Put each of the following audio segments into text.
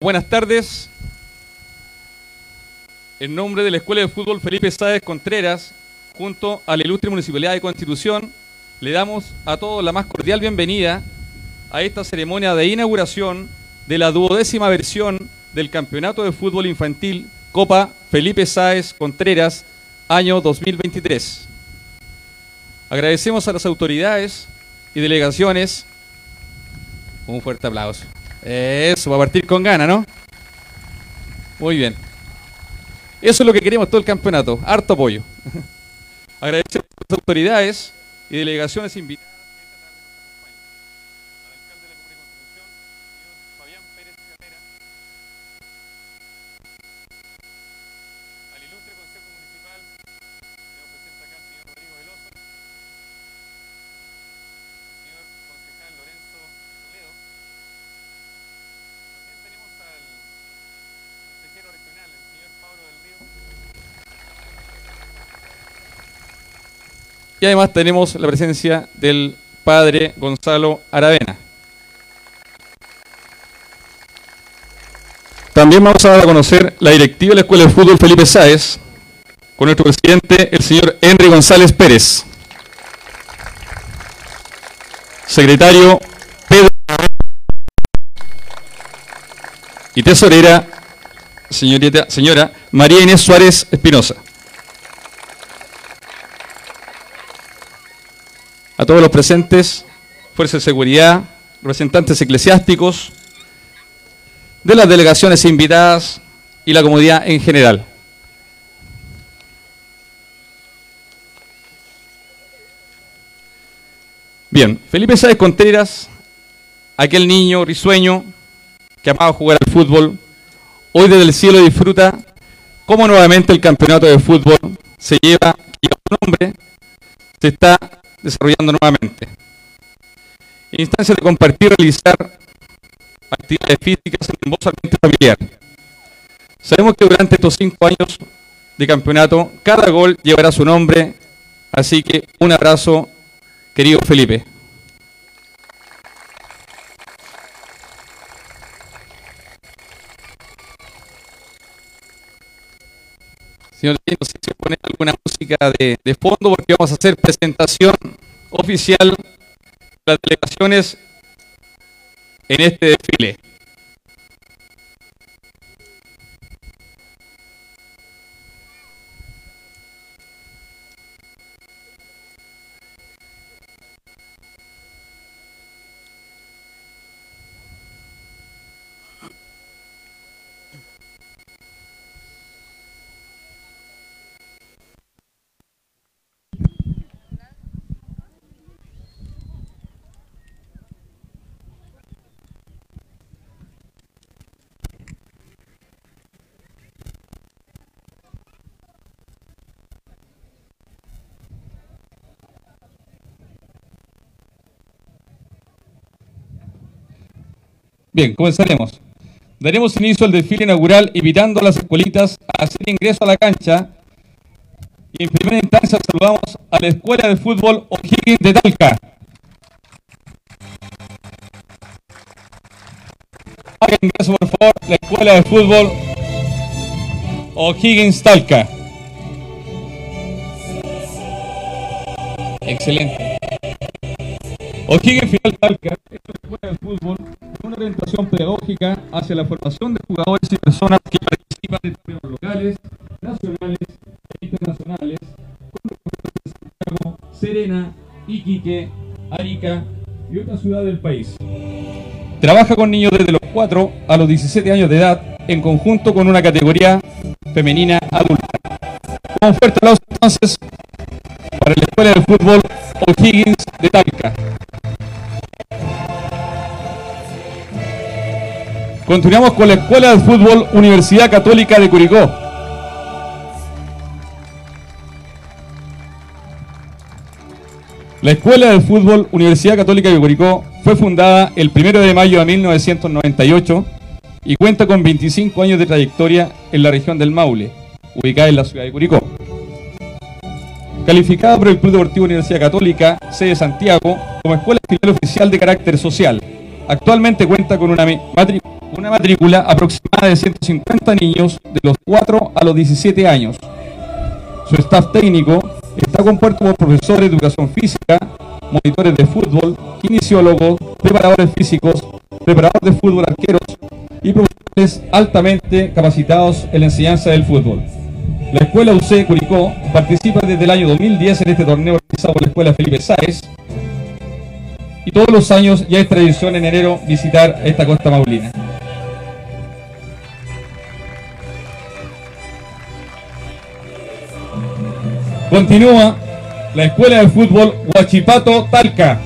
Buenas tardes. En nombre de la Escuela de Fútbol Felipe Sáez Contreras, junto a la ilustre Municipalidad de Constitución, le damos a todos la más cordial bienvenida a esta ceremonia de inauguración de la duodécima versión del Campeonato de Fútbol Infantil Copa Felipe Sáez Contreras, año 2023. Agradecemos a las autoridades y delegaciones. Un fuerte aplauso. Eso, va a partir con gana, ¿no? Muy bien. Eso es lo que queremos todo el campeonato. Harto apoyo. Agradecemos a las autoridades y delegaciones invitadas. al alcalde de la Comuna de Constitución, señor Fabián Pérez Carrera, al ilustre Consejo Municipal, que nos presenta acá el señor Rodrigo Veloso, señor concejal Lorenzo Toledo. También tenemos al consejero regional, el señor Pablo del Río. Y además tenemos la presencia del padre Gonzalo Aravena. También vamos a dar a conocer la directiva de la Escuela de Fútbol Felipe Sáez con nuestro presidente, el señor Henry González Pérez. Secretario Pedro y tesorera señorita, señora María Inés Suárez Espinosa. A todos los presentes, fuerzas de seguridad, representantes eclesiásticos, de las delegaciones invitadas y la comunidad en general. Bien, Felipe Sáez Contreras, aquel niño risueño que amaba jugar al fútbol, hoy desde el cielo disfruta cómo nuevamente el campeonato de fútbol se lleva, lleva su nombre, se está desarrollando nuevamente. En instancia de compartir, realizar actividades físicas en un hermoso ambiente familiar. Sabemos que durante estos cinco años de campeonato, cada gol llevará su nombre, así que un abrazo, querido Felipe. Señor, no sé si poner alguna música de, de fondo porque vamos a hacer presentación oficial de las delegaciones en este desfile. Bien, comenzaremos. Daremos inicio al desfile inaugural invitando a las escuelitas a hacer ingreso a la cancha. Y en primera instancia saludamos a la Escuela de Fútbol O'Higgins de Talca. Haga ingreso, por favor, la Escuela de Fútbol O'Higgins Talca. Excelente. O'Higgins Final Talca pedagógica hacia la formación de jugadores y personas que participan en torneos locales, nacionales e internacionales, con de Santiago, Serena, Iquique, Arica y otras ciudades del país. Trabaja con niños desde los 4 a los 17 años de edad en conjunto con una categoría femenina adulta. Un fuerte entonces para la Escuela de Fútbol O'Higgins de Talca. Continuamos con la Escuela de Fútbol Universidad Católica de Curicó. La Escuela de Fútbol Universidad Católica de Curicó fue fundada el 1 de mayo de 1998 y cuenta con 25 años de trayectoria en la región del Maule, ubicada en la ciudad de Curicó. Calificada por el Club Deportivo Universidad Católica, sede Santiago, como escuela oficial de carácter social. Actualmente cuenta con una matrícula una matrícula aproximada de 150 niños de los 4 a los 17 años. Su staff técnico está compuesto por profesores de educación física, monitores de fútbol, kinesiólogos, preparadores físicos, preparadores de fútbol arqueros y profesores altamente capacitados en la enseñanza del fútbol. La Escuela UC Curicó participa desde el año 2010 en este torneo organizado por la Escuela Felipe Sáez y todos los años ya es tradición en enero visitar esta costa maulina. Continúa la Escuela de Fútbol Huachipato Talca.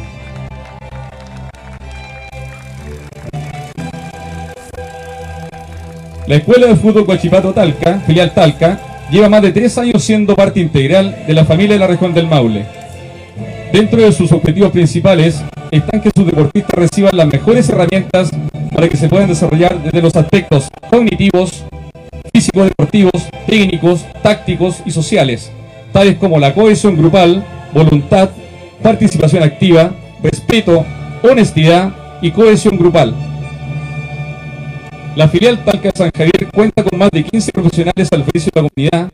La Escuela de Fútbol Huachipato Talca, filial Talca, lleva más de tres años siendo parte integral de la familia de la región del Maule. Dentro de sus objetivos principales están que sus deportistas reciban las mejores herramientas para que se puedan desarrollar desde los aspectos cognitivos, físicos, deportivos, técnicos, tácticos y sociales, tales como la cohesión grupal, voluntad, participación activa, respeto, honestidad y cohesión grupal. La filial Talca San Javier cuenta con más de 15 profesionales al servicio de la comunidad,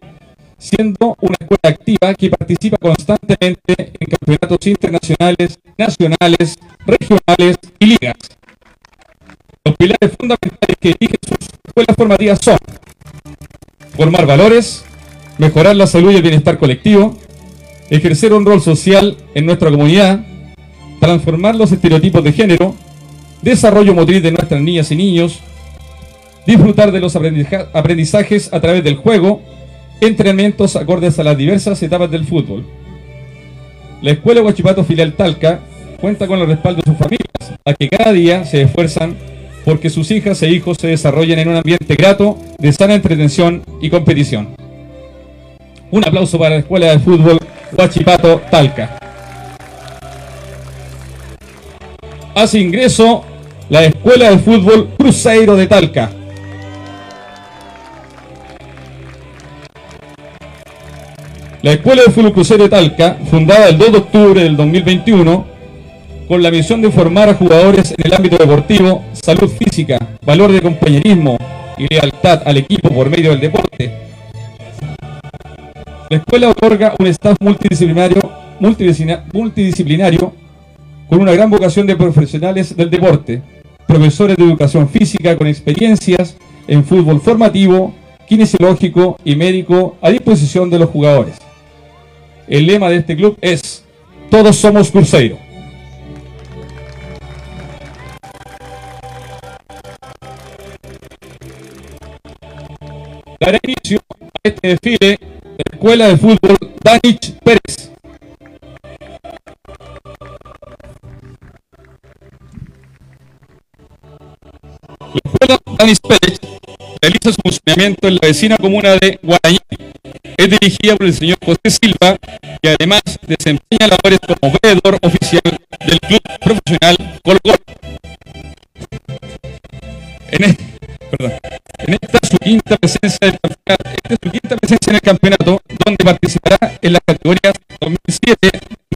siendo una escuela activa que participa constantemente en campeonatos internacionales, nacionales, regionales y ligas. Los pilares fundamentales que dirigen sus escuelas formativas son formar valores, mejorar la salud y el bienestar colectivo, ejercer un rol social en nuestra comunidad, transformar los estereotipos de género, desarrollo motriz de nuestras niñas y niños, disfrutar de los aprendizajes a través del juego, entrenamientos acordes a las diversas etapas del fútbol. La Escuela Huachipato Filial Talca cuenta con el respaldo de sus familias, a que cada día se esfuerzan porque sus hijas e hijos se desarrollen en un ambiente grato de sana entretención y competición. Un aplauso para la Escuela de Fútbol Huachipato Talca. Hace ingreso la Escuela de Fútbol Cruzeiro de Talca. La Escuela de Fútbol Cruzeiro de Talca, fundada el 2 de octubre del 2021, con la misión de formar a jugadores en el ámbito deportivo, salud física, valor de compañerismo y lealtad al equipo por medio del deporte. La escuela otorga un staff multidisciplinario, multidisciplinario con una gran vocación de profesionales del deporte, profesores de educación física con experiencias en fútbol formativo, kinesiológico y médico a disposición de los jugadores. El lema de este club es Todos somos Cruzeiro. Dará inicio a este desfile Escuela de Fútbol Danich Pérez. La Escuela Danich Pérez realiza su funcionamiento en la vecina comuna de Guarañí. Es dirigida por el señor José Silva, que además desempeña labores como veedor oficial del club profesional Colo. En, en esta su quinta presencia su quinta presencia en el campeonato, donde participará en las categorías 2007,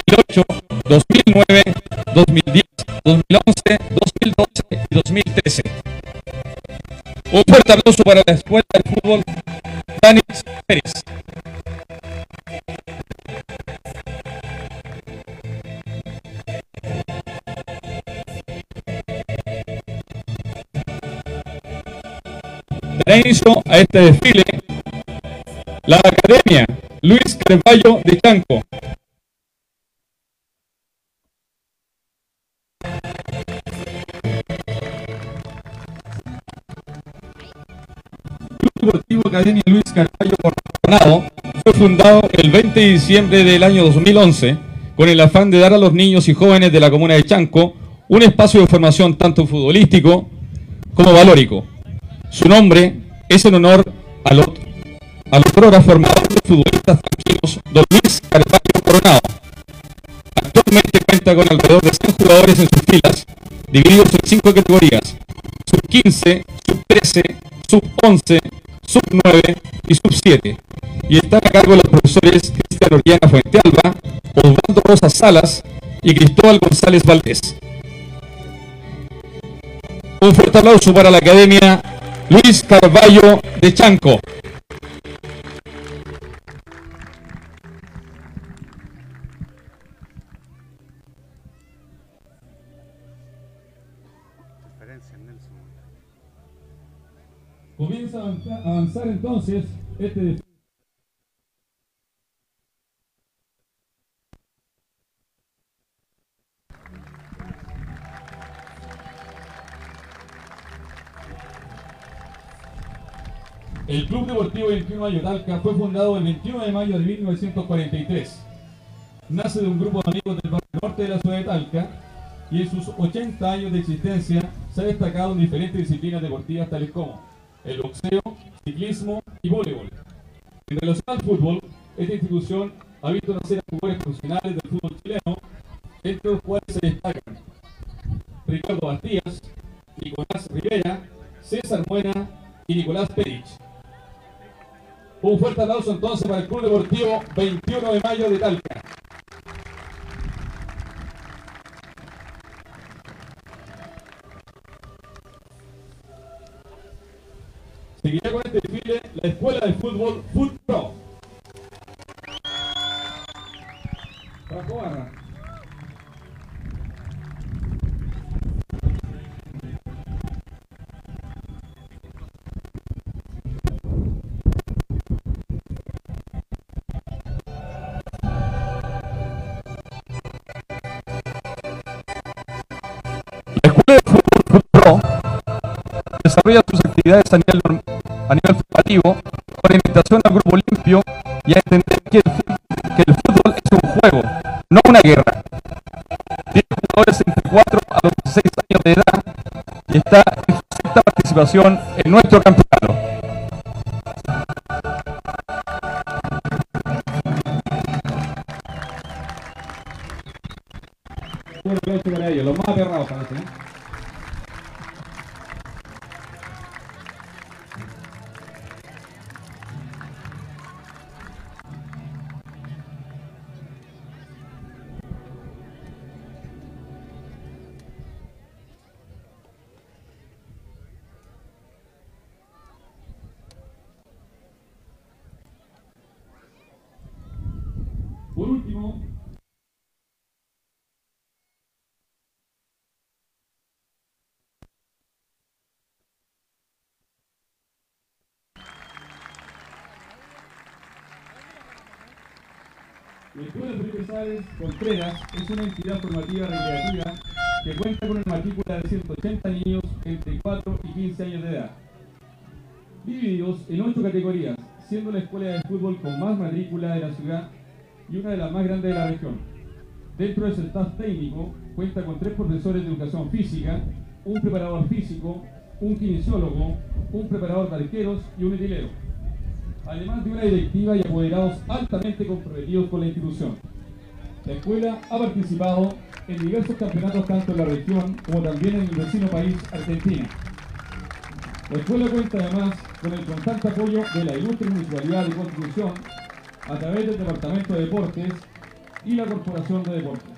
2008, 2009, 2010, 2011, 2012 y 2013. Un fuerte aplauso para la Escuela de Fútbol Dani Pérez. Dará inicio a este desfile la Academia Luis Carvalho de Chanco. Deportivo Academia Luis Carvalho Coronado fue fundado el 20 de diciembre del año 2011 con el afán de dar a los niños y jóvenes de la comuna de Chanco un espacio de formación tanto futbolístico como valórico. Su nombre es en honor al otro, al otro formador de futbolistas tranquilos, don Luis Carvalho Coronado. Actualmente cuenta con alrededor de 100 jugadores en sus filas, divididos en cinco categorías, sub 15, sub 13, sub 11, sub 9 y sub 7. Y están a cargo de los profesores Cristian Oriana Fuentealba, Osvaldo Rosas Salas y Cristóbal González Valdés. Un fuerte aplauso para la Academia Luis Carballo de Chanco. Comienza a avanzar entonces este El Club Deportivo 21 de Talca fue fundado el 21 de mayo de 1943. Nace de un grupo de amigos del barrio norte de la ciudad de Talca y en sus 80 años de existencia se ha destacado en diferentes disciplinas deportivas tales como el boxeo, ciclismo y voleibol. En relación al fútbol, esta institución ha visto nacer a jugadores profesionales del fútbol chileno, entre los cuales se destacan Ricardo Bastías, Nicolás Rivera, César Muena y Nicolás Perich. Un fuerte aplauso entonces para el Club Deportivo 21 de mayo de Talca. Seguirá con este desfile la Escuela de Fútbol Foot desarrolla sus actividades a nivel, formativo con invitación al grupo limpio y a entender que el, fútbol es un juego, no una guerra. Tiene jugadores entre 4 a los 16 años de edad y está en sexta participación en nuestro campeonato. Es una entidad formativa recreativa que cuenta con una matrícula de 180 niños entre 4 y 15 años de edad, divididos en 8 categorías, siendo la escuela de fútbol con más matrícula de la ciudad y una de las más grandes de la región. Dentro de su staff técnico cuenta con tres profesores de educación física, un preparador físico, un kinesiólogo, un preparador de arqueros y un etilero. Además de una directiva y apoderados altamente comprometidos con la institución. La escuela ha participado en diversos campeonatos tanto en la región como también en el vecino país, Argentina. La escuela cuenta además con el constante apoyo de la ilustre Municipalidad de Constitución a través del Departamento de Deportes y la Corporación de Deportes.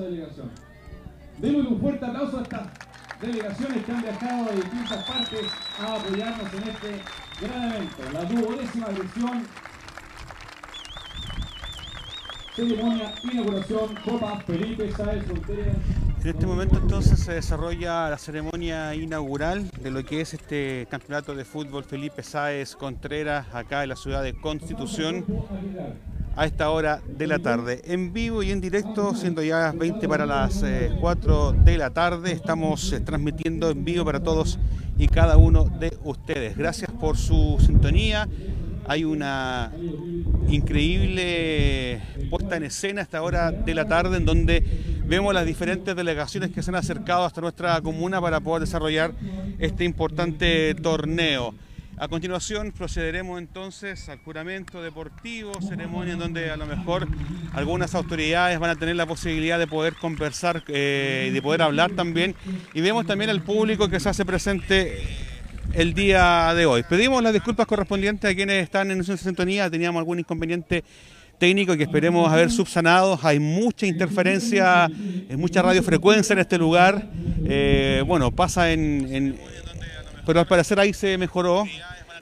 Delegación. Démosle un fuerte aplauso a estas delegaciones que han viajado de distintas partes a apoyarnos en este gran evento. La duodécima versión ceremonia, inauguración, Copa Felipe Sáez Fronteras. En este momento entonces se desarrolla la ceremonia inaugural de lo que es este campeonato de fútbol Felipe Sáez Contreras acá en la ciudad de Constitución a esta hora de la tarde. En vivo y en directo, siendo ya 20 para las 4 eh, de la tarde, estamos eh, transmitiendo en vivo para todos y cada uno de ustedes. Gracias por su sintonía. Hay una increíble puesta en escena a esta hora de la tarde en donde vemos las diferentes delegaciones que se han acercado hasta nuestra comuna para poder desarrollar este importante torneo. A continuación procederemos entonces al juramento deportivo, ceremonia en donde a lo mejor algunas autoridades van a tener la posibilidad de poder conversar eh, y de poder hablar también. Y vemos también al público que se hace presente el día de hoy. Pedimos las disculpas correspondientes a quienes están en esa sintonía, teníamos algún inconveniente técnico que esperemos haber subsanado. Hay mucha interferencia, mucha radiofrecuencia en este lugar. Eh, bueno, pasa en, Pero al parecer ahí se mejoró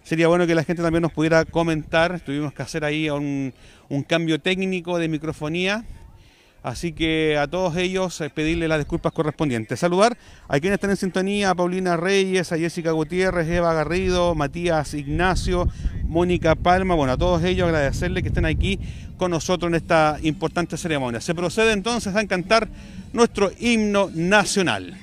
sería bueno que la gente también nos pudiera comentar. Tuvimos que hacer ahí un, cambio técnico de microfonía. Así que a todos ellos eh, pedirle las disculpas correspondientes. Saludar a quienes están en sintonía, a Paulina Reyes, a Jessica Gutiérrez, Eva Garrido, Matías Ignacio, Mónica Palma. Bueno, a todos ellos agradecerles que estén aquí con nosotros en esta importante ceremonia. Se procede entonces a cantar nuestro himno nacional.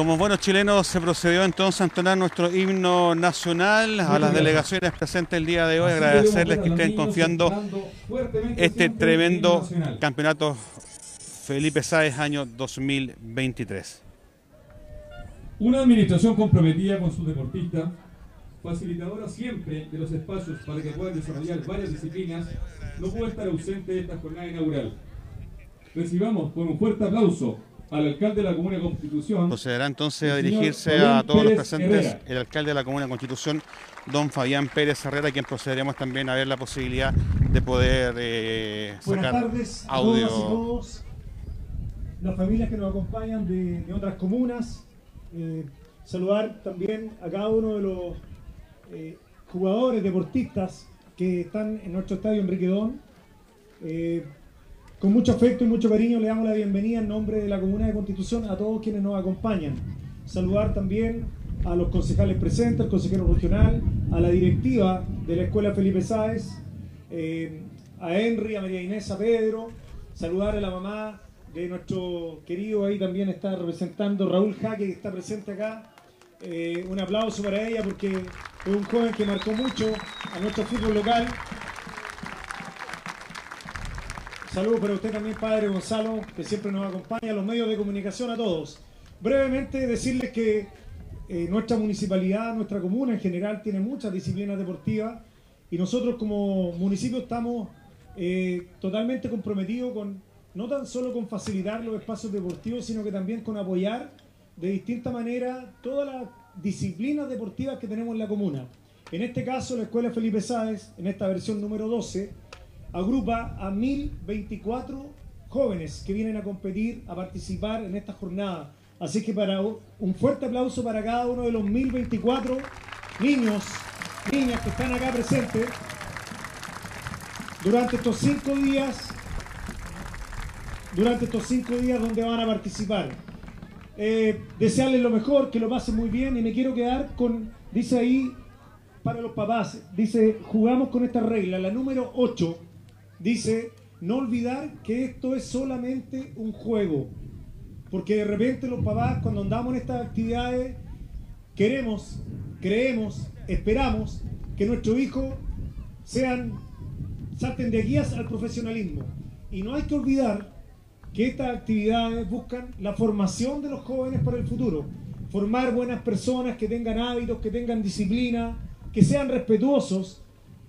Como buenos chilenos se procedió entonces a entonar nuestro himno nacional a las delegaciones presentes el día de hoy, agradecerles que estén confiando este tremendo campeonato Felipe Sáez año 2023. Una administración comprometida con sus deportistas, facilitadora siempre de los espacios para que puedan desarrollar varias disciplinas, no puede estar ausente de esta jornada inaugural. Recibamos con un fuerte aplauso al alcalde de la Comuna de Constitución. Procederá entonces a dirigirse a todos los presentes el alcalde de la Comuna de Constitución, don Fabián Pérez Herrera, quien procederemos también a ver la posibilidad de poder eh, sacar Buenas tardes audio. A todas y todos, las familias que nos acompañan de, otras comunas. Eh, saludar también a cada uno de los eh, jugadores, deportistas que están en nuestro estadio Enrique Don. Con mucho afecto y mucho cariño le damos la bienvenida en nombre de la Comuna de Constitución a todos quienes nos acompañan. Saludar también a los concejales presentes, al consejero regional, a la directiva de la Escuela Felipe Sáez, eh, a Henry, a María Inés, a Pedro, saludar a la mamá de nuestro querido, ahí también está representando Raúl Jaque, que está presente acá. Eh, un aplauso para ella porque es un joven que marcó mucho a nuestro fútbol local Saludos para usted también, Padre Gonzalo, que siempre nos acompaña, a los medios de comunicación, a todos. Brevemente decirles que eh, nuestra municipalidad, nuestra comuna en general, tiene muchas disciplinas deportivas y nosotros como municipio estamos eh, totalmente comprometidos con, no tan solo con facilitar los espacios deportivos, sino que también con apoyar de distinta manera todas las disciplinas deportivas que tenemos en la comuna. En este caso, la Escuela Felipe Sáez, en esta versión número 12, agrupa a 1024 jóvenes que vienen a competir, a participar en esta jornada. Así que para un fuerte aplauso para cada uno de los 1024 niños, niñas que están acá presentes durante estos cinco días, durante estos cinco días donde van a participar. Eh, desearles lo mejor, que lo pasen muy bien y me quiero quedar con, dice ahí, para los papás, dice, jugamos con esta regla, la número 8, dice, no olvidar que esto es solamente un juego. Porque de repente los papás cuando andamos en estas actividades queremos, creemos, esperamos que nuestros hijos sean, salten de guías al profesionalismo. Y no hay que olvidar que estas actividades buscan la formación de los jóvenes para el futuro. Formar buenas personas que tengan hábitos, que tengan disciplina, que sean respetuosos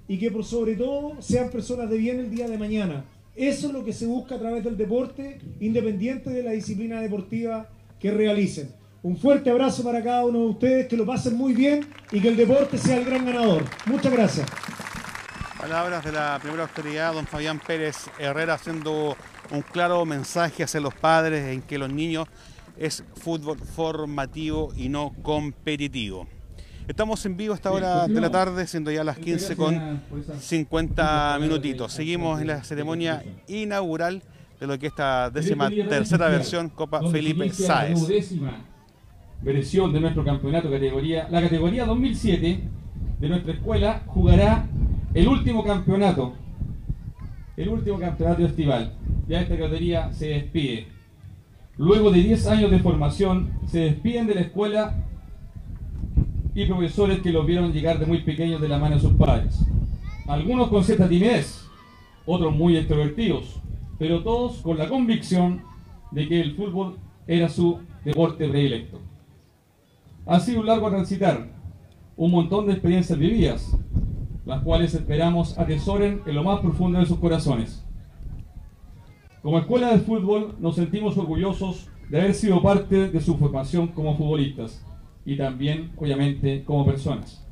y que por sobre todo sean personas de bien el día de mañana. Eso es lo que se busca a través del deporte, independiente de la disciplina deportiva que realicen. Un fuerte abrazo para cada uno de ustedes, que lo pasen muy bien y que el deporte sea el gran ganador. Muchas gracias. Palabras de la primera autoridad, don Fabián Pérez Herrera, haciendo un claro mensaje hacia los padres en que los niños es fútbol formativo y no competitivo. Estamos en vivo a esta hora de la tarde, siendo ya las 15 con 50 minutitos. Seguimos en la ceremonia inaugural de lo que es esta décima tercera versión Copa Felipe Sáez. versión de nuestro campeonato categoría, la categoría 2007 de nuestra escuela jugará el último campeonato, el último campeonato estival. Ya esta categoría se despide. Luego de 10 años de formación, se despiden de la escuela y profesores que los vieron llegar de muy pequeños de la mano de sus padres. Algunos con cierta timidez, otros muy extrovertidos, pero todos con la convicción de que el fútbol era su deporte predilecto. Ha sido un largo transitar, un montón de experiencias vividas, las cuales esperamos atesoren en lo más profundo de sus corazones. Como escuela de fútbol nos sentimos orgullosos de haber sido parte de su formación como futbolistas y también, obviamente, como personas.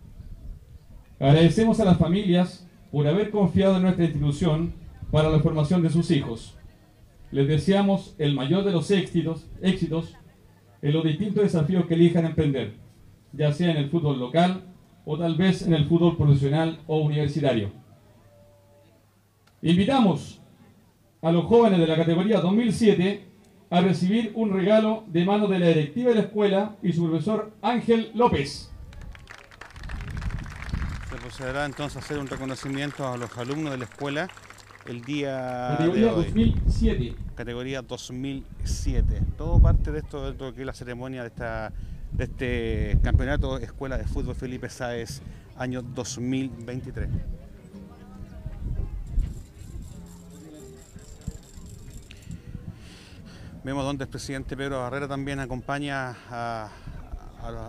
Agradecemos a las familias por haber confiado en nuestra institución para la formación de sus hijos. Les deseamos el mayor de los éxitos, éxitos en los distintos desafíos que elijan emprender, ya sea en el fútbol local o tal vez en el fútbol profesional o universitario. Invitamos a los jóvenes de la categoría 2007 a recibir un regalo de mano de la directiva de la escuela y su profesor Ángel López. Se procederá entonces a hacer un reconocimiento a los alumnos de la escuela el día Categoría de hoy. 2007. Categoría 2007. Todo parte de esto, de que es la ceremonia de, esta, de este campeonato Escuela de Fútbol Felipe Sáez año 2023. Vemos donde el presidente Pedro Barrera también acompaña a, a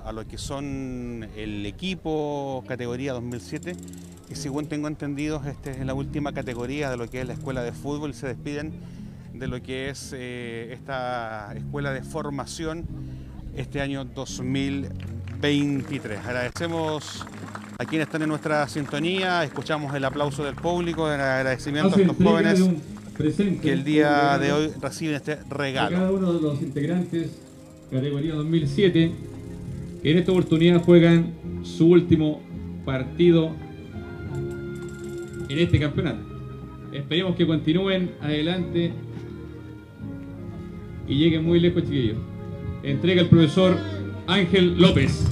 a lo que son el equipo categoría 2007, que según tengo entendido, esta es la última categoría de lo que es la escuela de fútbol. Se despiden de lo que es eh, esta escuela de formación este año 2023. Agradecemos a quienes están en nuestra sintonía, escuchamos el aplauso del público, el agradecimiento a Hace estos jóvenes presente que el día un de hoy reciben este a regalo. cada uno de los integrantes categoría 2007 que en esta oportunidad juegan su último partido en este campeonato. Esperemos que continúen adelante y lleguen muy lejos, chiquillos. Entrega el profesor Ángel López.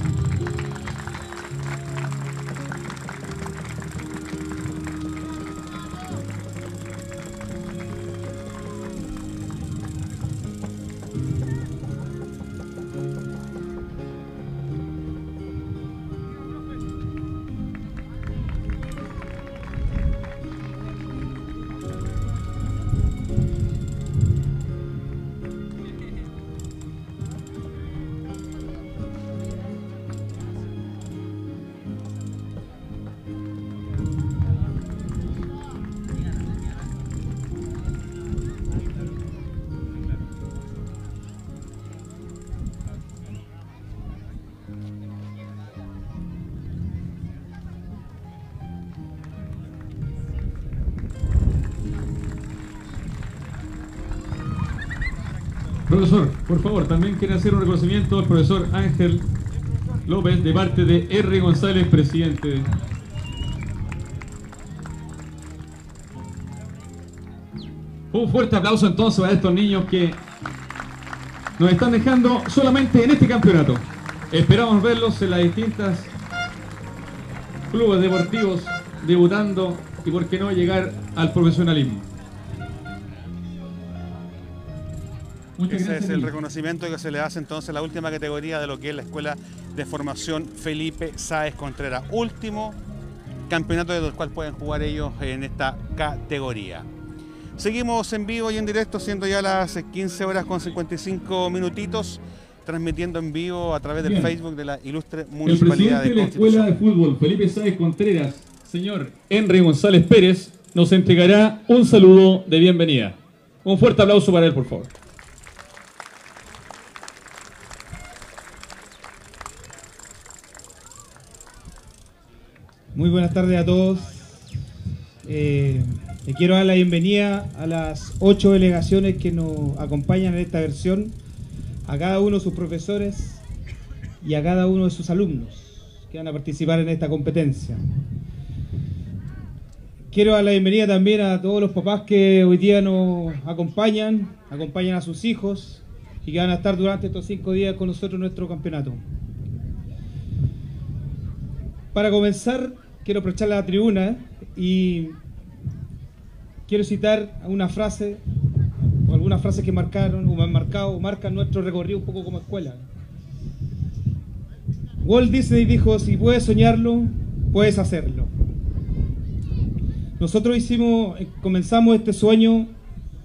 Profesor, por favor, también quiere hacer un reconocimiento al profesor Ángel López de parte de R. González, presidente. Un fuerte aplauso entonces a estos niños que nos están dejando solamente en este campeonato. Esperamos verlos en las distintas clubes deportivos debutando y por qué no llegar al profesionalismo. Ese es el reconocimiento que se le hace entonces a la última categoría de lo que es la Escuela de Formación Felipe Sáez Contreras. Último campeonato del cual pueden jugar ellos en esta categoría. Seguimos en vivo y en directo, siendo ya las 15 horas con 55 minutitos, transmitiendo en vivo a través del Facebook de la ilustre Municipalidad de, de la Escuela de Fútbol, Felipe Sáez Contreras, señor Henry González Pérez, nos entregará un saludo de bienvenida. Un fuerte aplauso para él, por favor. Muy buenas tardes a todos. Eh, quiero dar la bienvenida a las ocho delegaciones que nos acompañan en esta versión, a cada uno de sus profesores y a cada uno de sus alumnos que van a participar en esta competencia. Quiero dar la bienvenida también a todos los papás que hoy día nos acompañan, acompañan a sus hijos y que van a estar durante estos cinco días con nosotros en nuestro campeonato. Para comenzar, quiero aprovechar la tribuna y quiero citar una frase o algunas frases que marcaron o han marcado o marcan nuestro recorrido un poco como escuela. Walt Disney dijo, si puedes soñarlo, puedes hacerlo. Nosotros hicimos, comenzamos este sueño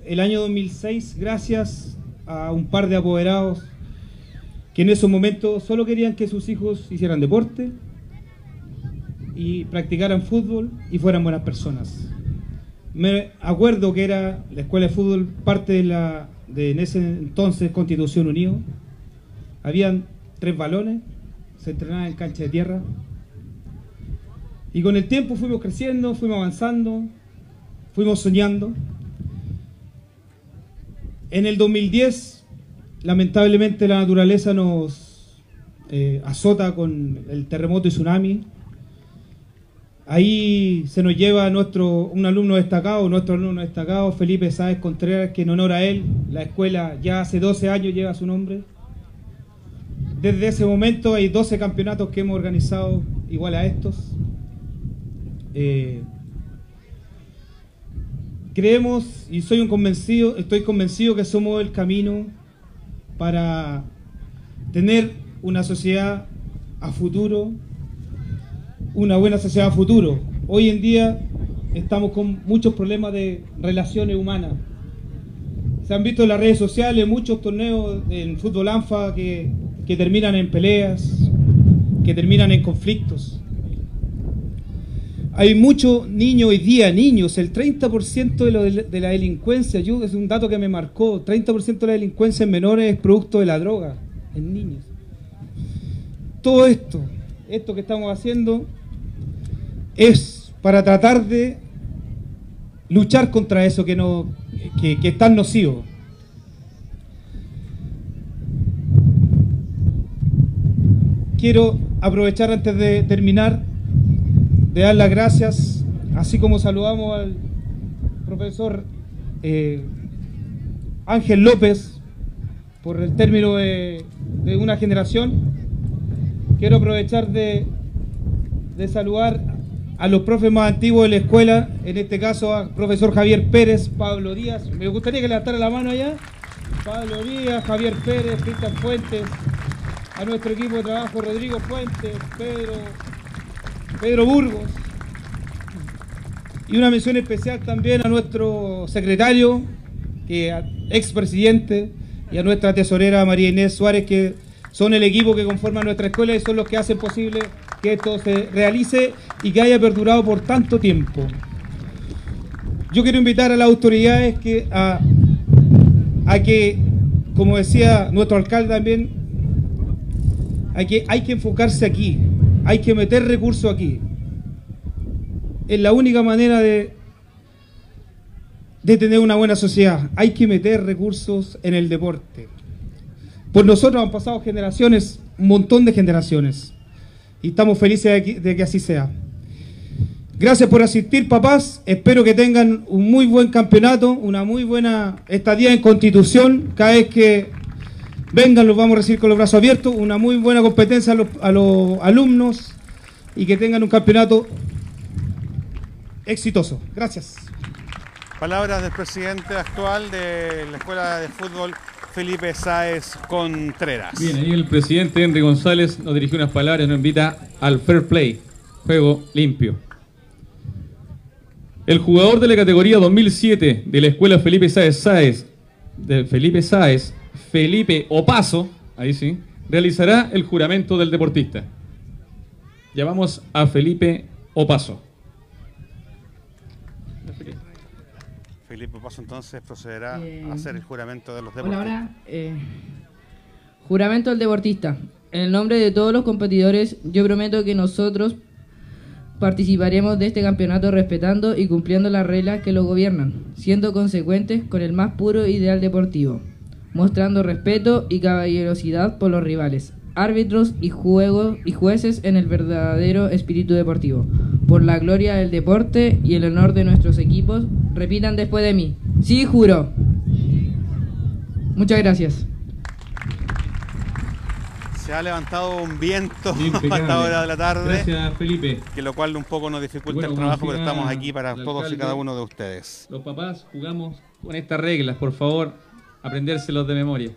el año 2006 gracias a un par de apoderados que en esos momentos solo querían que sus hijos hicieran deporte, y practicaran fútbol y fueran buenas personas. Me acuerdo que era la escuela de fútbol parte de la de en ese entonces Constitución Unido. Habían tres balones, se entrenaban en cancha de tierra. Y con el tiempo fuimos creciendo, fuimos avanzando, fuimos soñando. En el 2010, lamentablemente la naturaleza nos eh, azota con el terremoto y tsunami Ahí se nos lleva nuestro, un alumno destacado, nuestro alumno destacado, Felipe Sáez Contreras, que en honor a él, la escuela ya hace 12 años lleva su nombre. Desde ese momento hay 12 campeonatos que hemos organizado igual a estos. Eh, creemos y soy un convencido, estoy convencido que somos el camino para tener una sociedad a futuro una buena sociedad futuro. Hoy en día estamos con muchos problemas de relaciones humanas. Se han visto en las redes sociales muchos torneos en fútbol ANFA que, terminan en peleas, que terminan en conflictos. Hay muchos niños hoy día, niños, el 30% de, de, la delincuencia, yo, es un dato que me marcó, 30% de la delincuencia en menores es producto de la droga, en niños. Todo esto, esto que estamos haciendo, es para tratar de luchar contra eso que, no, que, es tan nocivo. Quiero aprovechar antes de terminar de dar las gracias, así como saludamos al profesor eh, Ángel López por el término de, una generación. Quiero aprovechar de, de saludar a los profes más antiguos de la escuela, en este caso al profesor Javier Pérez, Pablo Díaz. Me gustaría que levantara la mano allá. Pablo Díaz, Javier Pérez, Cristian Fuentes, a nuestro equipo de trabajo Rodrigo Fuentes, Pedro, Pedro Burgos. Y una mención especial también a nuestro secretario, que expresidente, y a nuestra tesorera María Inés Suárez, que son el equipo que conforma nuestra escuela y son los que hacen posible que esto se realice y que haya perdurado por tanto tiempo. Yo quiero invitar a las autoridades que a, que, como decía nuestro alcalde también, hay que, hay que enfocarse aquí, hay que meter recursos aquí. Es la única manera de de tener una buena sociedad. Hay que meter recursos en el deporte. Por nosotros han pasado generaciones, un montón de generaciones. Y estamos felices de que, de que así sea. Gracias por asistir, papás. Espero que tengan un muy buen campeonato, una muy buena estadía en Constitución. Cada vez que vengan los vamos a recibir con los brazos abiertos. Una muy buena competencia a los, a los alumnos y que tengan un campeonato exitoso. Gracias. Palabras del presidente actual de la Escuela de Fútbol, Felipe Sáez Contreras. Bien, ahí el presidente Henry González nos dirigió unas palabras, nos invita al fair play, juego limpio. El jugador de la categoría 2007 de la escuela Felipe Sáez Sáez, de Felipe Sáez, Felipe Opaso, ahí sí, realizará el juramento del deportista. Llamamos a Felipe Opaso. Felipe Paso entonces procederá Eh, a hacer el juramento de los deportistas. hola. Eh, juramento al deportista. En el nombre de todos los competidores, yo prometo que nosotros participaremos de este campeonato respetando y cumpliendo las reglas que lo gobiernan, siendo consecuentes con el más puro ideal deportivo, mostrando respeto y caballerosidad por los rivales, árbitros y, juego, y jueces en el verdadero espíritu deportivo. Por la gloria del deporte y el honor de nuestros equipos, repitan después de mí. Sí, juro. Muchas gracias. Se ha levantado un viento Impecable. a esta hora de la tarde, Gracias, Felipe. que lo cual un poco nos dificulta Bueno, el trabajo, pero estamos aquí para todos y alcalde, cada uno de ustedes. Los papás jugamos con estas reglas, por favor, aprendérselos de memoria.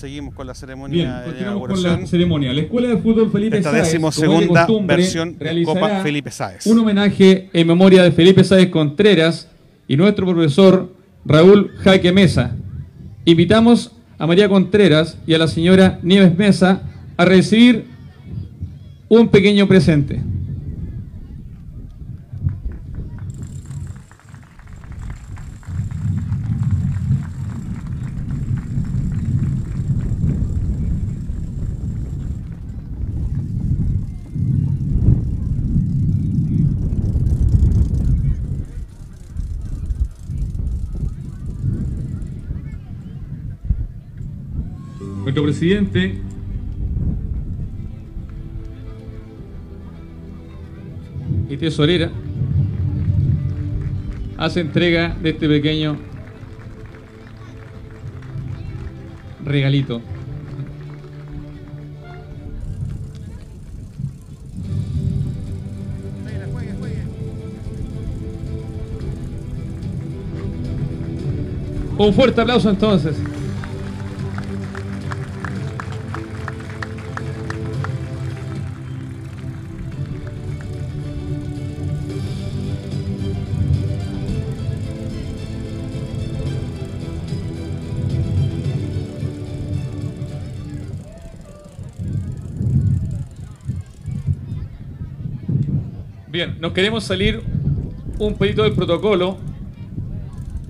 Seguimos con la Bien, ceremonia de continuamos con la ceremonia. La Escuela de Fútbol Felipe Esta Sáez, decimosegunda de versión de Copa Felipe Sáez. Un homenaje en memoria de Felipe Sáez Contreras y nuestro profesor Raúl Jaque Mesa. Invitamos a María Contreras y a la señora Nieves Mesa a recibir un pequeño presente. Nuestro presidente y tesorera hace entrega de este pequeño regalito. Un fuerte aplauso entonces. Nos queremos salir un pedito del protocolo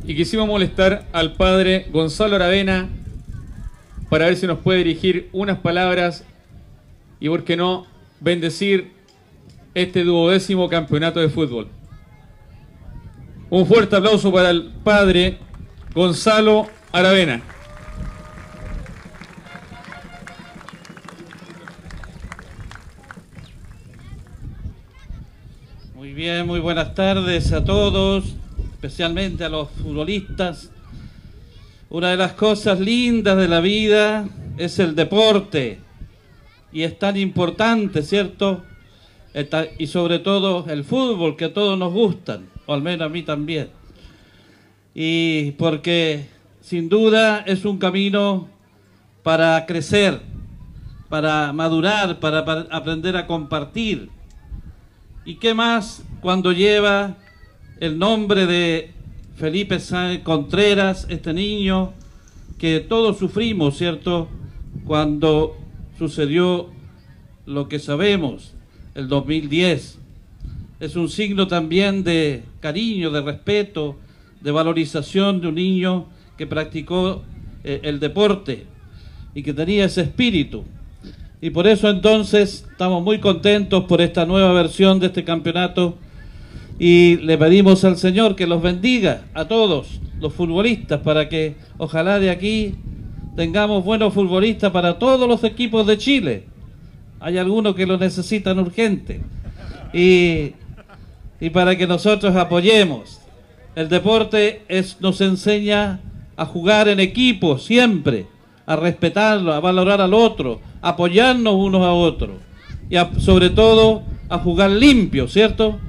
y quisimos molestar al padre Gonzalo Aravena para ver si nos puede dirigir unas palabras y, por qué no, bendecir este duodécimo campeonato de fútbol. Un fuerte aplauso para el padre Gonzalo Aravena. Buenas tardes a todos, especialmente a los futbolistas. Una de las cosas lindas de la vida es el deporte y es tan importante, ¿cierto? Y sobre todo el fútbol que a todos nos gustan, o al menos a mí también. Y porque sin duda es un camino para crecer, para madurar, para aprender a compartir. ¿Y qué más cuando lleva el nombre de Felipe Contreras, este niño que todos sufrimos, ¿cierto? Cuando sucedió lo que sabemos, el 2010. Es un signo también de cariño, de respeto, de valorización de un niño que practicó eh, el deporte y que tenía ese espíritu. Y por eso entonces estamos muy contentos por esta nueva versión de este campeonato y le pedimos al Señor que los bendiga a todos los futbolistas para que ojalá de aquí tengamos buenos futbolistas para todos los equipos de Chile. Hay algunos que lo necesitan urgente. Y, y para que nosotros apoyemos. El deporte nos enseña a jugar en equipo siempre, a respetarlo, a valorar al otro, a apoyarnos unos a otros. Y sobre todo a jugar limpio, ¿cierto?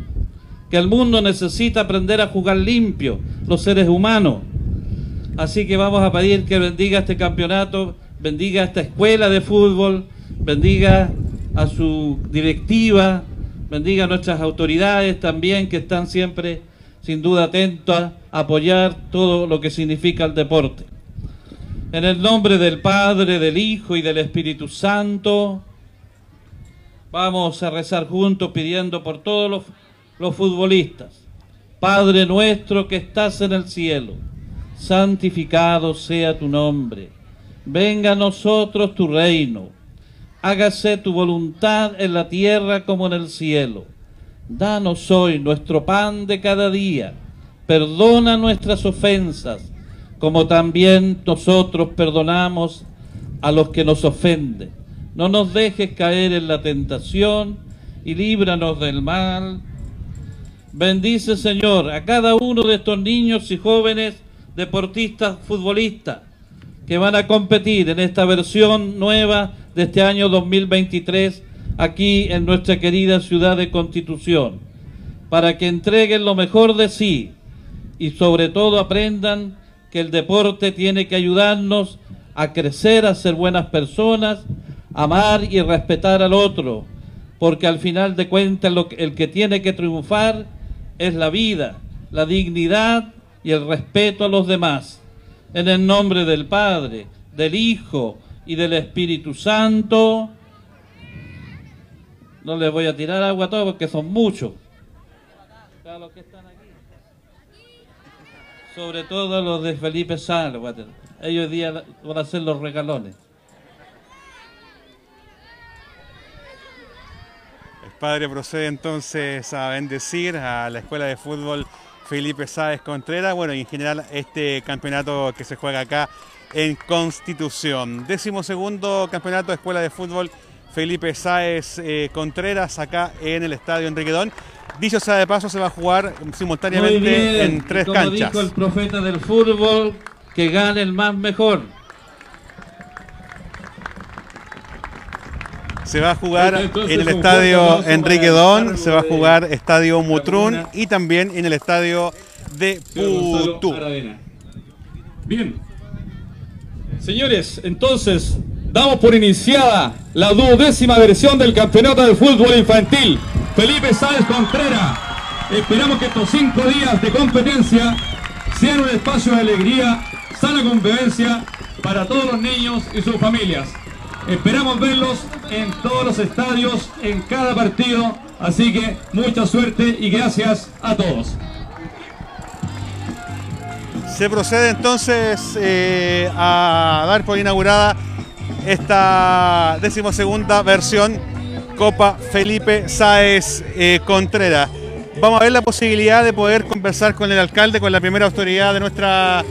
Que el mundo necesita aprender a jugar limpio, los seres humanos. Así que vamos a pedir que bendiga este campeonato, bendiga esta escuela de fútbol, bendiga a su directiva, bendiga a nuestras autoridades también que están siempre sin duda atentas a apoyar todo lo que significa el deporte. En el nombre del Padre, del Hijo y del Espíritu Santo, vamos a rezar juntos pidiendo por todos los, los futbolistas. Padre nuestro que estás en el cielo santificado sea tu nombre. Venga a nosotros tu reino. Hágase tu voluntad en la tierra como en el cielo. Danos hoy nuestro pan de cada día. Perdona nuestras ofensas, como también nosotros perdonamos a los que nos ofenden. No nos dejes caer en la tentación y líbranos del mal. Bendice, Señor, a cada uno de estos niños y jóvenes deportistas futbolistas que van a competir en esta versión nueva de este año 2023 aquí en nuestra querida ciudad de Constitución, para que entreguen lo mejor de sí y sobre todo aprendan que el deporte tiene que ayudarnos a crecer, a ser buenas personas, amar y respetar al otro, porque al final de cuentas lo que, el que tiene que triunfar es la vida, la dignidad y el respeto a los demás. En el nombre del Padre, del Hijo y del Espíritu Santo. No les voy a tirar agua a todos porque son muchos. Sobre todo los de Felipe Sal. Ellos día van a hacer los regalones. El Padre procede entonces a bendecir a la Escuela de Fútbol Felipe Sáez Contreras, bueno, y en general este campeonato que se juega acá en Constitución. Décimo segundo campeonato de Escuela de Fútbol Felipe Sáez eh, Contreras acá en el Estadio Enriquedón. Dicho sea de paso, se va a jugar simultáneamente en tres como canchas. dijo el profeta del fútbol, que gane el más mejor. Se va a jugar en el estadio Enrique Don, se va a jugar estadio Mutrún y también en el estadio de Putú. Bien. Señores, entonces damos por iniciada la duodécima versión del campeonato de fútbol infantil. Felipe Sáez Contreras. Esperamos que estos cinco días de competencia sean un espacio de alegría, sana convivencia para todos los niños y sus familias. Esperamos verlos en todos los estadios, en cada partido. Así que mucha suerte y gracias a todos. Se procede entonces eh, a dar por inaugurada esta decimosegunda versión Copa Felipe Sáez eh, Contreras. Vamos a ver la posibilidad de poder conversar con el alcalde, con la primera autoridad de nuestra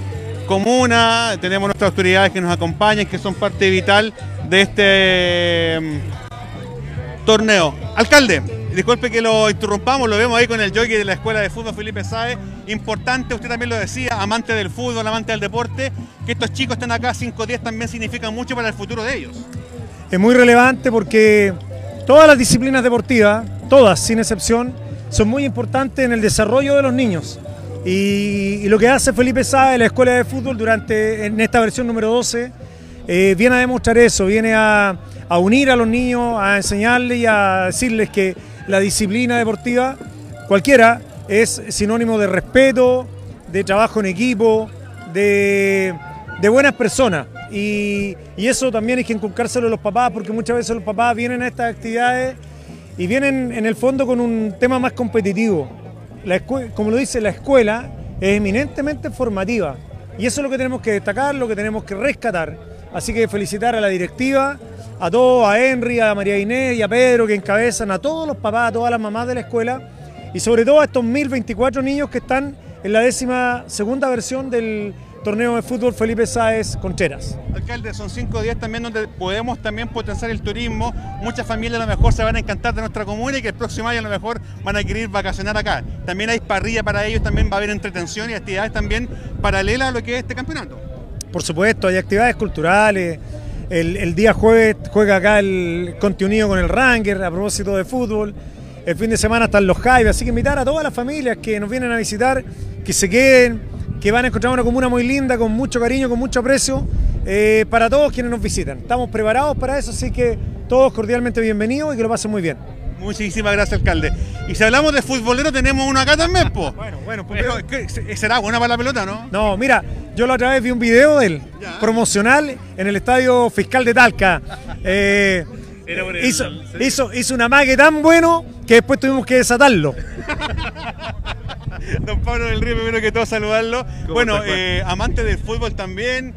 comuna. Tenemos nuestras autoridades que nos acompañan, que son parte vital de este mm, torneo. Alcalde, disculpe que lo interrumpamos, lo vemos ahí con el jockey de la Escuela de Fútbol Felipe Sáez. Importante, usted también lo decía, amante del fútbol, amante del deporte, que estos chicos estén acá 5-10 también significa mucho para el futuro de ellos. Es muy relevante porque todas las disciplinas deportivas, todas sin excepción, son muy importantes en el desarrollo de los niños. Y, lo que hace Felipe Sáez, la Escuela de Fútbol, durante en esta versión número 12, eh, viene a demostrar eso, viene a, unir a los niños, a enseñarles y a decirles que la disciplina deportiva, cualquiera, es sinónimo de respeto, de trabajo en equipo, de, buenas personas. Y, eso también hay que inculcárselo a los papás, porque muchas veces los papás vienen a estas actividades y vienen en el fondo con un tema más competitivo. como lo dice la escuela, es eminentemente formativa. Y eso es lo que tenemos que destacar, lo que tenemos que rescatar. Así que felicitar a la directiva, a todos, a Henry, a María Inés y a Pedro que encabezan, a todos los papás, a todas las mamás de la escuela y sobre todo a estos 1024 niños que están en la décima segunda versión del torneo de fútbol Felipe Sáez Contreras. Alcalde, son cinco días también donde podemos también potenciar el turismo. Muchas familias a lo mejor se van a encantar de nuestra comuna y que el próximo año a lo mejor van a querer vacacionar acá. También hay parrilla para ellos, también va a haber entretención y actividades también paralelas a lo que es este campeonato. Por supuesto, hay actividades culturales. El, día jueves juega acá el Conti Unido con el Ranger a propósito de fútbol. El fin de semana están los Jaivas, así que invitar a todas las familias que nos vienen a visitar, que se queden, que van a encontrar una comuna muy linda, con mucho cariño, con mucho aprecio, eh, para todos quienes nos visitan. Estamos preparados para eso, así que todos cordialmente bienvenidos y que lo pasen muy bien. Muchísimas gracias, alcalde. Y si hablamos de futbolero, tenemos uno acá también, po. bueno, bueno, pues, ¿será buena para la pelota, no? No, mira, yo la otra vez vi un video de él, promocional, en el Estadio Fiscal de Talca. Eh, hizo, hizo, hizo una mague tan bueno que después tuvimos que desatarlo. Don Pablo del Río, primero que todo saludarlo. Bueno, eh, amante del fútbol también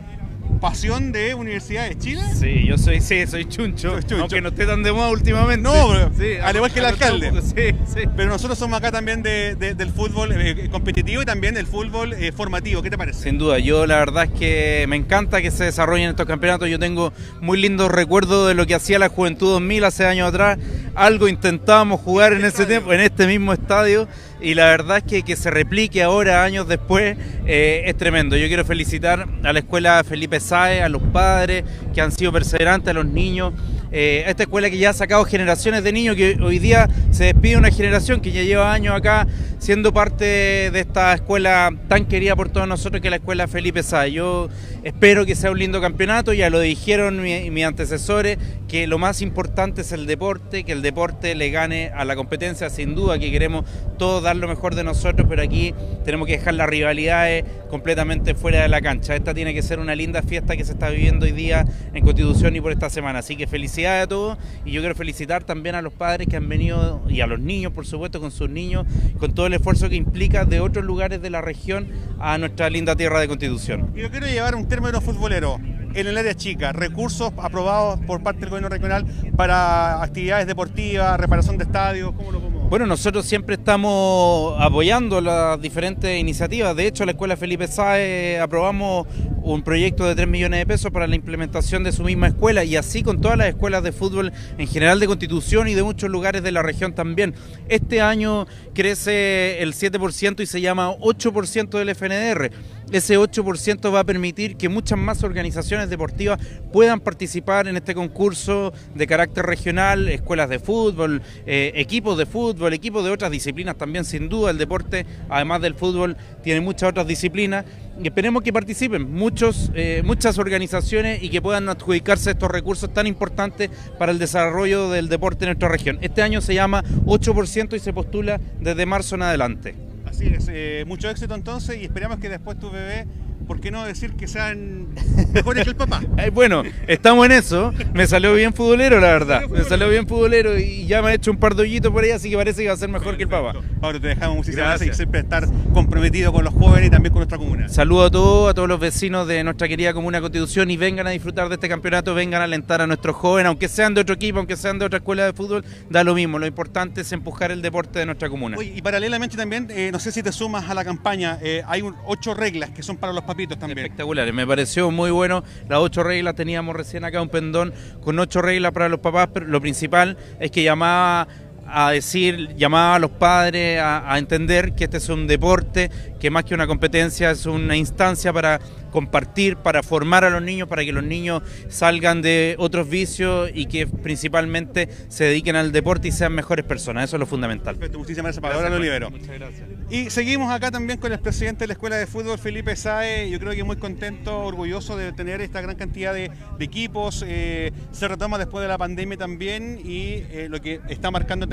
pasión de Universidad de Chile? Sí, yo soy, sí, soy chuncho, aunque no esté tan de moda últimamente. No, al igual que el alcalde. Sí, sí. Pero nosotros somos acá también del fútbol eh, competitivo y también del fútbol eh, formativo. ¿Qué te parece? Sin duda, yo la verdad es que me encanta que se desarrollen estos campeonatos. Yo tengo muy lindos recuerdos de lo que hacía la Juventud 2000 hace años atrás. Algo intentábamos jugar en ese tiempo, en este mismo estadio y la verdad es que que se replique ahora, años después, eh, es tremendo. Yo quiero felicitar a la escuela Felipe Sae, a los padres que han sido perseverantes, a los niños, eh, esta escuela que ya ha sacado generaciones de niños, que hoy día se despide una generación que ya lleva años acá siendo parte de esta escuela tan querida por todos nosotros que es la escuela Felipe Sá. Yo espero que sea un lindo campeonato, ya lo dijeron mis antecesores, que lo más importante es el deporte, que el deporte le gane a la competencia, sin duda que queremos todos dar lo mejor de nosotros, pero aquí tenemos que dejar las rivalidades completamente fuera de la cancha. Esta tiene que ser una linda fiesta que se está viviendo hoy día en Constitución y por esta semana. Así que felicidades a todos y yo quiero felicitar también a los padres que han venido y a los niños, por supuesto, con sus niños, con todo el esfuerzo que implica de otros lugares de la región a nuestra linda tierra de Constitución. Yo quiero llevar un término futbolero en el área chica, recursos aprobados por parte del gobierno regional para actividades deportivas, reparación de estadios, ¿cómo lo podemos? Bueno, nosotros siempre estamos apoyando las diferentes iniciativas. De hecho, la Escuela Felipe Sae aprobamos un proyecto de 3 millones de pesos para la implementación de su misma escuela y así con todas las escuelas de fútbol en general de Constitución y de muchos lugares de la región también. Este año crece el 7% y se llama 8% del FNDR. Ese 8% va a permitir que muchas más organizaciones deportivas puedan participar en este concurso de carácter regional, escuelas de fútbol, eh, equipos de fútbol, equipos de otras disciplinas también, sin duda el deporte, además del fútbol, tiene muchas otras disciplinas esperemos que participen muchos, eh, muchas organizaciones y que puedan adjudicarse estos recursos tan importantes para el desarrollo del deporte en nuestra región. Este año se llama 8% y se postula desde marzo en adelante. Así es, eh, mucho éxito entonces y esperamos que después tu bebé ¿por qué no decir que sean mejores que el papá? Bueno, estamos en eso. Me salió bien futbolero, la verdad. Me salió bien futbolero y ya me ha hecho un par de hoyitos por ahí, así que parece que va a ser mejor que el papá. Pablo, te dejamos muchísimas gracias. y siempre estar comprometido con los jóvenes y también con nuestra comuna. Saludo a todos, a todos los vecinos de nuestra querida comuna Constitución y vengan a disfrutar de este campeonato, vengan a alentar a nuestros jóvenes, aunque sean de otro equipo, aunque sean de otra escuela de fútbol, da lo mismo. Lo importante es empujar el deporte de nuestra comuna. y paralelamente también, eh, no sé si te sumas a la campaña, eh, hay ocho reglas que son para los papitos. Espectaculares, me pareció muy bueno. Las ocho reglas teníamos recién acá un pendón con ocho reglas para los papás, pero lo principal es que llamaba a decir, llamaba a los padres a, a, entender que este es un deporte, que más que una competencia es una instancia para compartir, para formar a los niños, para que los niños salgan de otros vicios y que principalmente se dediquen al deporte y sean mejores personas. Eso es lo fundamental. Perfecto, muchísimas gracias, Ahora lo libero. Muchas gracias. Y seguimos acá también con el presidente de la Escuela de Fútbol, Felipe Sae. Yo creo que muy contento, orgulloso de tener esta gran cantidad de, equipos. Eh, se retoma después de la pandemia también y eh, lo que está marcando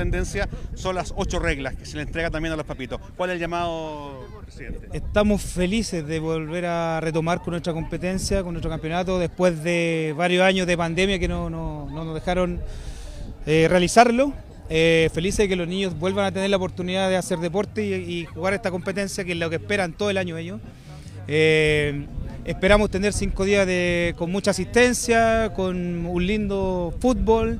son las ocho reglas que se le entrega también a los papitos. ¿Cuál es el llamado, presidente? Estamos felices de volver a retomar con nuestra competencia, con nuestro campeonato, después de varios años de pandemia que no, no, no nos dejaron eh, realizarlo. Eh, felices de que los niños vuelvan a tener la oportunidad de hacer deporte y, y, jugar esta competencia, que es lo que esperan todo el año ellos. Eh, esperamos tener cinco días de, con mucha asistencia, con un lindo fútbol.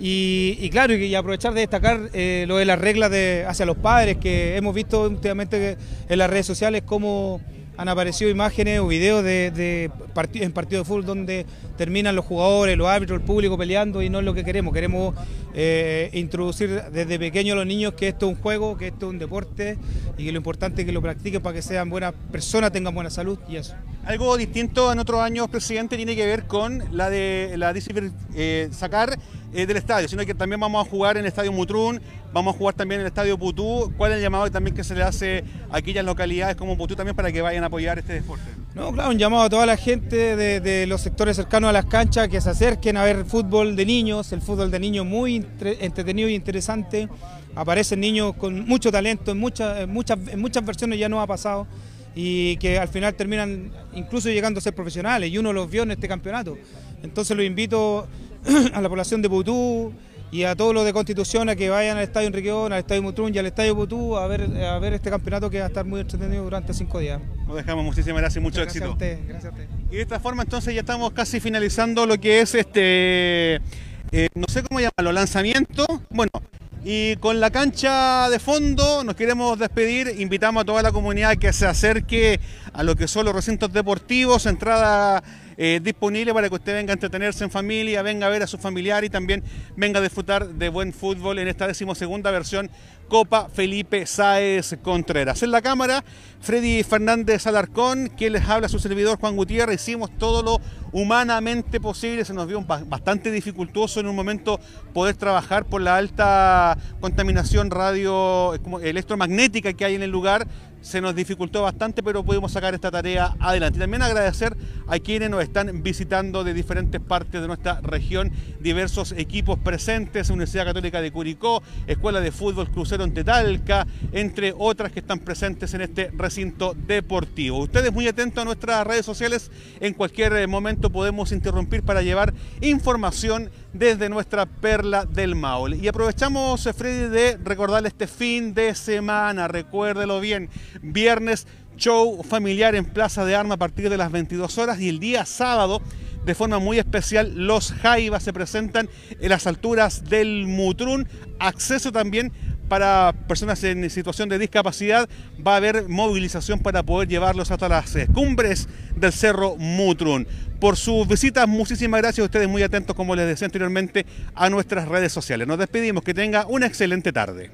Y, claro, y, aprovechar de destacar eh, lo de las reglas de, hacia los padres, que hemos visto últimamente en las redes sociales cómo han aparecido imágenes o videos de, de en partidos de fútbol donde terminan los jugadores, los árbitros, el público peleando y no es lo que queremos. Queremos eh, introducir desde pequeños a los niños que esto es un juego, que esto es un deporte y que lo importante es que lo practiquen para que sean buenas personas, tengan buena salud y eso. Algo distinto en otros años, presidente, tiene que ver con la de la disciplina eh, sacar eh, del estadio, sino que también vamos a jugar en el Estadio Mutrún, vamos a jugar también en el Estadio Putú. ¿Cuál es el llamado también que se le hace a aquellas localidades como Putú también para que vayan a apoyar este deporte? No, claro, un llamado a toda la gente de, los sectores cercanos a las canchas que se acerquen a ver fútbol de niños, el fútbol de niños muy entretenido y interesante. Aparecen niños con mucho talento, en muchas, muchas, en muchas versiones ya no ha pasado y que al final terminan incluso llegando a ser profesionales y uno los vio en este campeonato. Entonces los invito a la población de Putú y a todos los de Constitución a que vayan al Estadio Enriqueón, al Estadio Mutrún y al Estadio Putú a ver, a ver este campeonato que va a estar muy entretenido durante cinco días. Nos dejamos, muchísimas gracias y mucho éxito. gracias a usted. Y de esta forma entonces ya estamos casi finalizando lo que es este, eh, no sé cómo llamarlo, lanzamiento. Bueno, y con la cancha de fondo nos queremos despedir. Invitamos a toda la comunidad que se acerque a lo que son los recintos deportivos, entrada eh, disponible para que usted venga a entretenerse en familia, venga a ver a su familiar y también venga a disfrutar de buen fútbol en esta decimosegunda versión Copa Felipe Sáez Contreras. En la cámara, Freddy Fernández Alarcón, quien les habla a su servidor Juan Gutiérrez. Hicimos todo lo humanamente posible, se nos vio bastante dificultoso en un momento poder trabajar por la alta contaminación radio electromagnética que hay en el lugar se nos dificultó bastante, pero pudimos sacar esta tarea adelante. También agradecer a quienes nos están visitando de diferentes partes de nuestra región, diversos equipos presentes, Universidad Católica de Curicó, Escuela de Fútbol Crucero en Tetalca, entre otras que están presentes en este recinto deportivo. Ustedes muy atentos a nuestras redes sociales, en cualquier momento podemos interrumpir para llevar información desde nuestra perla del Maule. Y aprovechamos, Freddy, de recordarle este fin de semana, recuérdelo bien, viernes show familiar en Plaza de Armas a partir de las 22 horas y el día sábado de forma muy especial los Jaivas se presentan en las alturas del Mutrún, acceso también para personas en situación de discapacidad, va a haber movilización para poder llevarlos hasta las eh, cumbres del Cerro Mutrún. Por sus visitas, muchísimas gracias a ustedes, muy atentos, como les decía anteriormente, a nuestras redes sociales. Nos despedimos, que tenga una excelente tarde.